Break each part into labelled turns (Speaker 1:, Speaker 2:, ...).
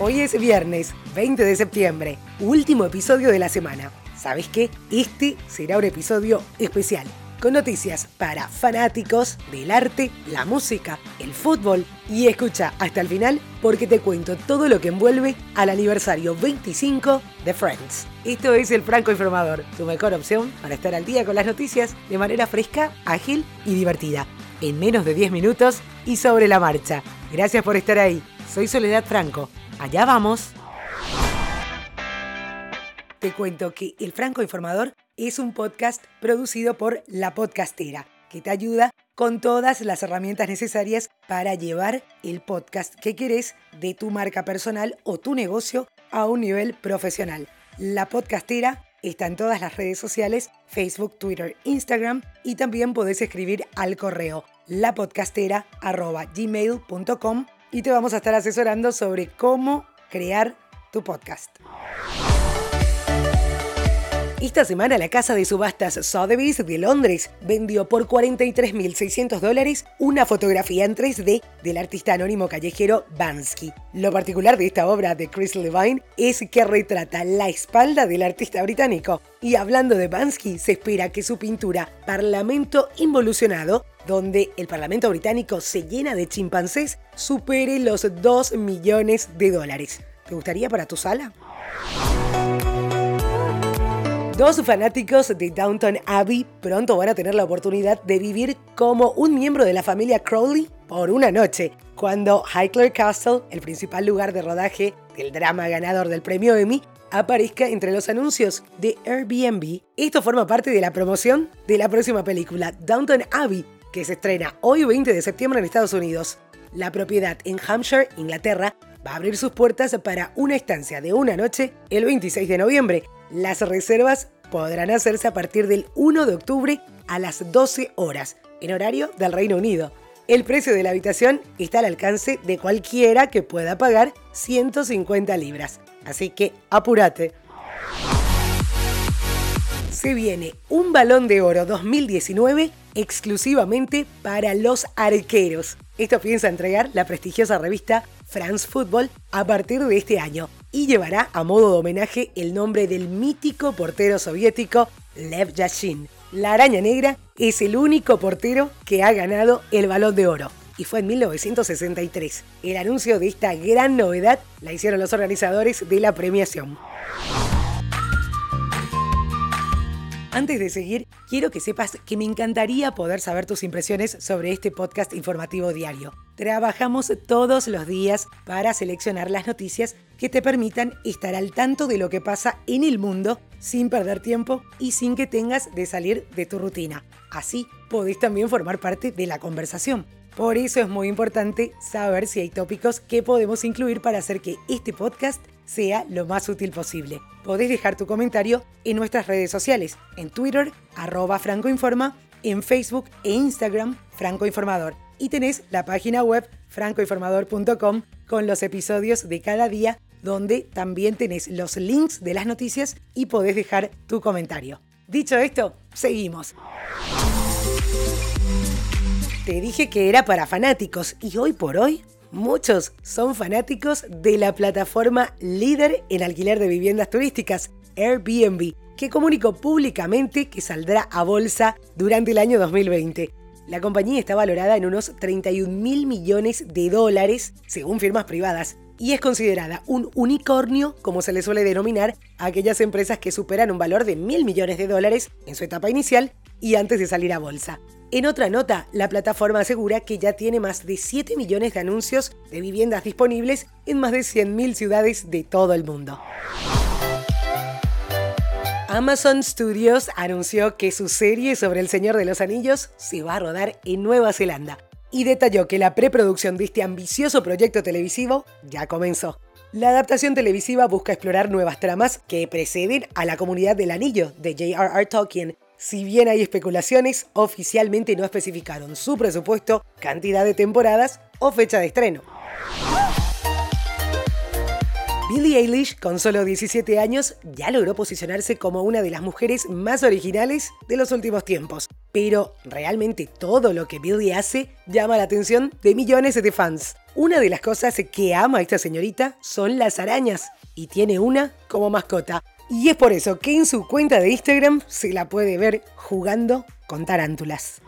Speaker 1: Hoy es viernes 20 de septiembre, último episodio de la semana. ¿Sabes qué? Este será un episodio especial, con noticias para fanáticos del arte, la música, el fútbol y escucha hasta el final porque te cuento todo lo que envuelve al aniversario 25 de Friends. Esto es el Franco Informador, tu mejor opción para estar al día con las noticias de manera fresca, ágil y divertida, en menos de 10 minutos y sobre la marcha. Gracias por estar ahí. Soy Soledad Franco. Allá vamos. Te cuento que El Franco Informador es un podcast producido por La Podcastera, que te ayuda con todas las herramientas necesarias para llevar el podcast que querés de tu marca personal o tu negocio a un nivel profesional. La Podcastera está en todas las redes sociales, Facebook, Twitter, Instagram y también podés escribir al correo lapodcastera.gmail.com y te vamos a estar asesorando sobre cómo crear tu podcast. Esta semana la casa de subastas Sotheby's de Londres vendió por 43.600 dólares una fotografía en 3D del artista anónimo callejero Bansky. Lo particular de esta obra de Chris Levine es que retrata la espalda del artista británico. Y hablando de Bansky, se espera que su pintura Parlamento Involucionado donde el Parlamento británico se llena de chimpancés, supere los 2 millones de dólares. ¿Te gustaría para tu sala? Dos fanáticos de Downton Abbey pronto van a tener la oportunidad de vivir como un miembro de la familia Crowley por una noche, cuando Highclere Castle, el principal lugar de rodaje del drama ganador del premio Emmy, aparezca entre los anuncios de Airbnb. Esto forma parte de la promoción de la próxima película, Downton Abbey, que se estrena hoy 20 de septiembre en Estados Unidos. La propiedad en Hampshire, Inglaterra, va a abrir sus puertas para una estancia de una noche el 26 de noviembre. Las reservas podrán hacerse a partir del 1 de octubre a las 12 horas, en horario del Reino Unido. El precio de la habitación está al alcance de cualquiera que pueda pagar 150 libras. Así que apúrate. Se viene un balón de oro 2019 exclusivamente para los arqueros. Esto piensa entregar la prestigiosa revista France Football a partir de este año y llevará a modo de homenaje el nombre del mítico portero soviético Lev Yashin. La araña negra es el único portero que ha ganado el balón de oro y fue en 1963. El anuncio de esta gran novedad la hicieron los organizadores de la premiación. Antes de seguir, quiero que sepas que me encantaría poder saber tus impresiones sobre este podcast informativo diario. Trabajamos todos los días para seleccionar las noticias que te permitan estar al tanto de lo que pasa en el mundo sin perder tiempo y sin que tengas de salir de tu rutina. Así podés también formar parte de la conversación. Por eso es muy importante saber si hay tópicos que podemos incluir para hacer que este podcast sea lo más útil posible. Podés dejar tu comentario en nuestras redes sociales, en Twitter, arroba francoinforma, en Facebook e Instagram, francoinformador. Y tenés la página web francoinformador.com con los episodios de cada día, donde también tenés los links de las noticias y podés dejar tu comentario. Dicho esto, seguimos. Te dije que era para fanáticos y hoy por hoy muchos son fanáticos de la plataforma líder en alquiler de viviendas turísticas, Airbnb, que comunicó públicamente que saldrá a bolsa durante el año 2020. La compañía está valorada en unos 31 mil millones de dólares, según firmas privadas, y es considerada un unicornio, como se le suele denominar a aquellas empresas que superan un valor de mil millones de dólares en su etapa inicial y antes de salir a bolsa. En otra nota, la plataforma asegura que ya tiene más de 7 millones de anuncios de viviendas disponibles en más de 100.000 ciudades de todo el mundo. Amazon Studios anunció que su serie sobre El Señor de los Anillos se va a rodar en Nueva Zelanda y detalló que la preproducción de este ambicioso proyecto televisivo ya comenzó. La adaptación televisiva busca explorar nuevas tramas que preceden a la comunidad del anillo de J.R.R. Tolkien si bien hay especulaciones, oficialmente no especificaron su presupuesto, cantidad de temporadas o fecha de estreno. Billie Eilish, con solo 17 años, ya logró posicionarse como una de las mujeres más originales de los últimos tiempos. Pero realmente todo lo que Billie hace llama la atención de millones de fans. Una de las cosas que ama esta señorita son las arañas, y tiene una como mascota. Y es por eso que en su cuenta de Instagram se la puede ver jugando con tarántulas.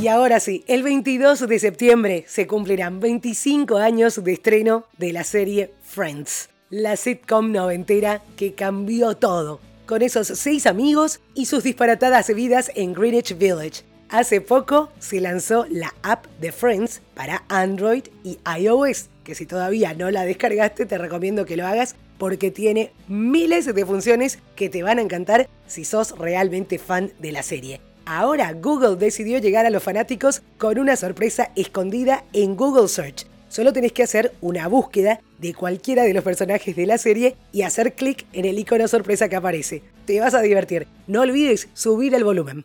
Speaker 1: Y ahora sí, el 22 de septiembre se cumplirán 25 años de estreno de la serie Friends, la sitcom noventera que cambió todo, con esos seis amigos y sus disparatadas vidas en Greenwich Village. Hace poco se lanzó la app de Friends para Android y iOS, que si todavía no la descargaste te recomiendo que lo hagas porque tiene miles de funciones que te van a encantar si sos realmente fan de la serie. Ahora Google decidió llegar a los fanáticos con una sorpresa escondida en Google Search. Solo tenés que hacer una búsqueda de cualquiera de los personajes de la serie y hacer clic en el icono sorpresa que aparece. Te vas a divertir. No olvides subir el volumen.